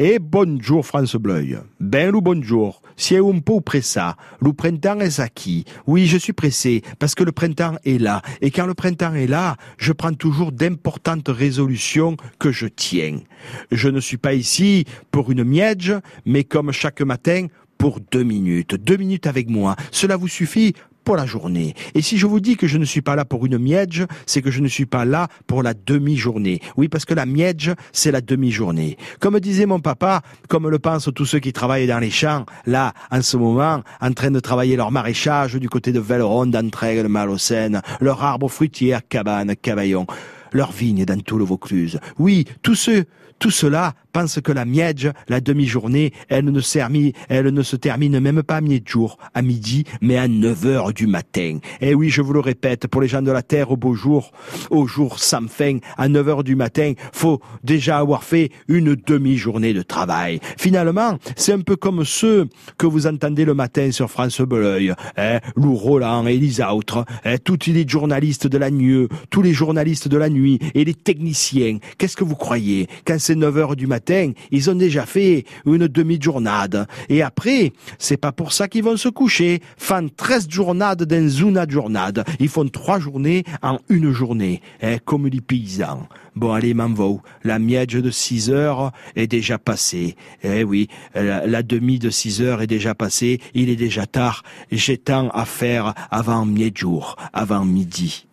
Et bonjour France Bleu. Ben le bonjour. Si è un peu pressa. Le printemps est acquis. Oui, je suis pressé parce que le printemps est là. Et quand le printemps est là, je prends toujours d'importantes résolutions que je tiens. Je ne suis pas ici pour une miège, mais comme chaque matin, pour deux minutes. Deux minutes avec moi. Cela vous suffit pour la journée. Et si je vous dis que je ne suis pas là pour une miège, c'est que je ne suis pas là pour la demi-journée. Oui, parce que la miège, c'est la demi-journée. Comme disait mon papa, comme le pensent tous ceux qui travaillent dans les champs, là, en ce moment, en train de travailler leur maraîchage du côté de Velleronde, d'Entraigne, Malocène, leur arbre fruitière, cabane, cavaillon, leur vigne dans tout le Vaucluse. Oui, tous ceux, tout cela pense que la miège, la demi-journée, elle ne, elle ne se termine même pas à mi-jour, à midi, mais à 9 heures du matin. Et eh oui, je vous le répète, pour les gens de la Terre, au beau jour, au jour sans fin, à 9 heures du matin, faut déjà avoir fait une demi-journée de travail. Finalement, c'est un peu comme ceux que vous entendez le matin sur France Bleu, hein, Lou Roland et les autres, hein, tous les journalistes de la nuit, tous les journalistes de la nuit et les techniciens. Qu'est-ce que vous croyez? Quand c'est 9 heures du matin, ils ont déjà fait une demi-journade. Et après, c'est pas pour ça qu'ils vont se coucher. Font 13 journades dans une journade. Ils font trois journées en une journée, hein, comme les paysans. Bon, allez, m'en La miège de 6 heures est déjà passée. Eh oui, la, demi de 6 heures est déjà passée. Il est déjà tard. J'ai tant à faire avant mi-jour, avant midi.